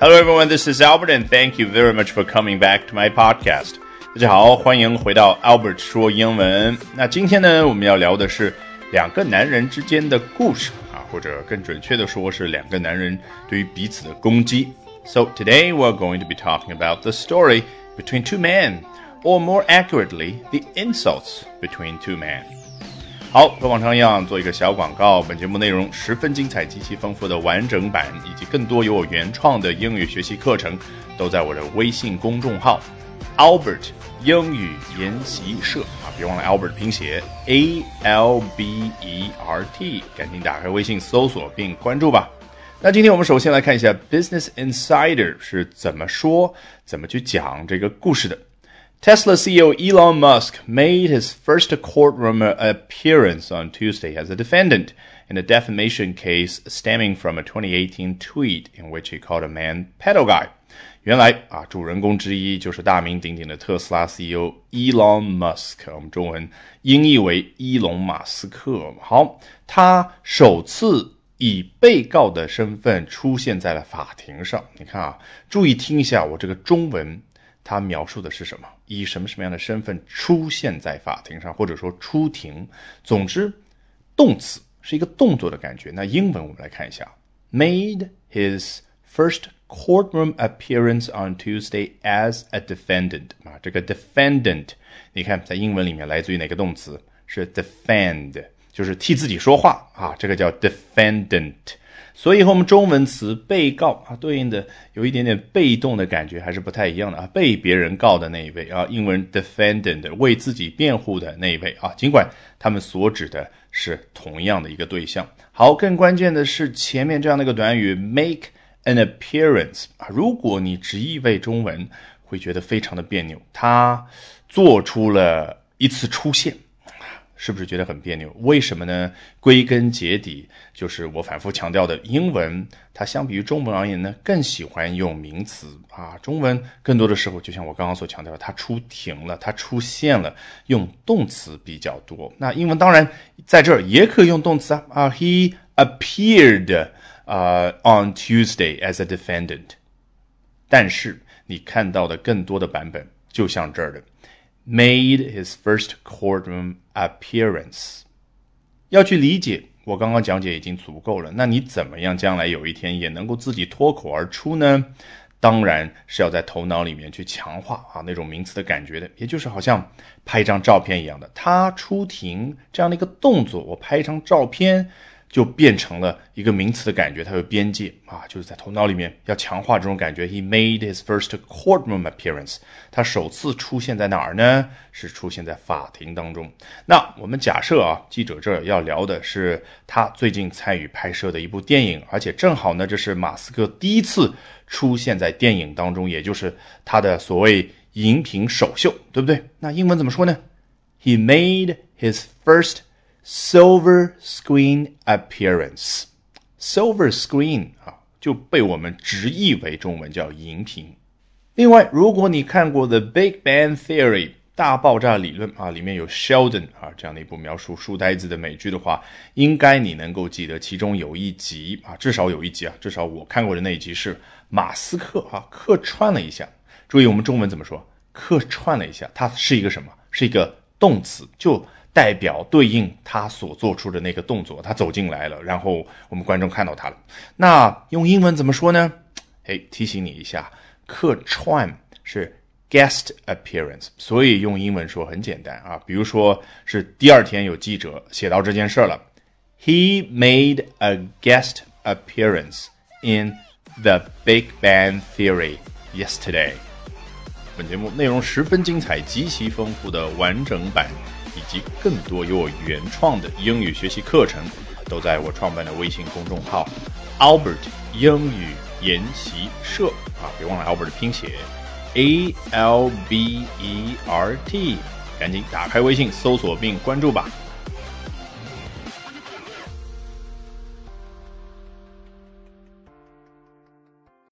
Hello, everyone. This is Albert, and thank you very much for coming back to my podcast. 大家好，欢迎回到 Albert 说英文。那今天呢，我们要聊的是两个男人之间的故事啊，或者更准确的说是两个男人对于彼此的攻击。So today we're going to be talking about the story between two men, or more accurately, the insults between two men. 好，和往常一样做一个小广告。本节目内容十分精彩、极其丰富的完整版，以及更多由我原创的英语学习课程，都在我的微信公众号 Albert 英语研习社啊！别忘了 Albert 拼写 A L B E R T，赶紧打开微信搜索并关注吧。那今天我们首先来看一下 Business Insider 是怎么说、怎么去讲这个故事的。Tesla CEO Elon Musk made his first courtroom appearance on Tuesday as a defendant in a defamation case stemming from a 2018 tweet in which he called a man pedo guy. 原来啊，主人公之一就是大名鼎鼎的特斯拉 CEO Elon Musk，我们中文音译为伊隆马斯克。好，他首次以被告的身份出现在了法庭上。你看啊，注意听一下我这个中文。他描述的是什么？以什么什么样的身份出现在法庭上，或者说出庭？总之，动词是一个动作的感觉。那英文我们来看一下：made his first courtroom appearance on Tuesday as a defendant。啊，这个 defendant，你看在英文里面来自于哪个动词？是 defend，就是替自己说话啊，这个叫 defendant。所以和我们中文词被告啊对应的有一点点被动的感觉，还是不太一样的啊。被别人告的那一位啊，英文 defendant 为自己辩护的那一位啊，尽管他们所指的是同样的一个对象。好，更关键的是前面这样的一个短语 make an appearance 啊，如果你直译为中文，会觉得非常的别扭。他做出了一次出现。是不是觉得很别扭？为什么呢？归根结底就是我反复强调的，英文它相比于中文而言呢，更喜欢用名词啊。中文更多的时候，就像我刚刚所强调的，它出庭了，它出现了，用动词比较多。那英文当然在这儿也可以用动词啊啊，He appeared 啊 on Tuesday as a defendant。但是你看到的更多的版本，就像这儿的。Made his first courtroom appearance。要去理解，我刚刚讲解已经足够了。那你怎么样将来有一天也能够自己脱口而出呢？当然是要在头脑里面去强化啊那种名词的感觉的，也就是好像拍一张照片一样的。他出庭这样的一个动作，我拍一张照片。就变成了一个名词的感觉，它有边界啊，就是在头脑里面要强化这种感觉。He made his first courtroom appearance。他首次出现在哪儿呢？是出现在法庭当中。那我们假设啊，记者这儿要聊的是他最近参与拍摄的一部电影，而且正好呢，这是马斯克第一次出现在电影当中，也就是他的所谓荧屏首秀，对不对？那英文怎么说呢？He made his first Silver screen appearance，silver screen 啊就被我们直译为中文叫荧屏。另外，如果你看过《The Big Bang Theory》大爆炸理论啊，里面有 Sheldon 啊这样的一部描述书呆子的美剧的话，应该你能够记得其中有一集啊，至少有一集啊，至少我看过的那一集是马斯克啊客串了一下。注意我们中文怎么说？客串了一下，它是一个什么？是一个动词，就。代表对应他所做出的那个动作，他走进来了，然后我们观众看到他了。那用英文怎么说呢？哎，提醒你一下，客串是 guest appearance，所以用英文说很简单啊。比如说是第二天有记者写到这件事了，He made a guest appearance in the Big Bang Theory yesterday。本节目内容十分精彩，极其丰富的完整版。以及更多由我原创的英语学习课程，都在我创办的微信公众号 Albert 英语研习社啊！别忘了 Albert 的拼写 A L B E R T，赶紧打开微信搜索并关注吧。